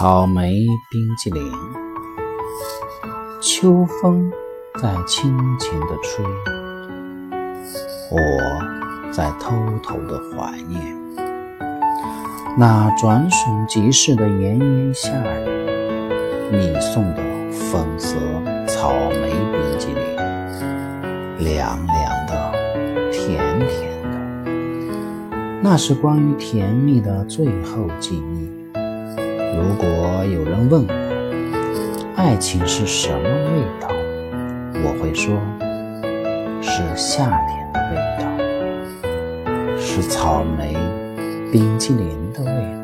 草莓冰激凌，秋风在轻轻地吹，我在偷偷地怀念。那转瞬即逝的炎炎夏日，你送的粉色草莓冰激凌，凉凉的，甜甜的，那是关于甜蜜的最后记忆。如果有人问我爱情是什么味道，我会说，是夏天的味道，是草莓冰激凌的味道。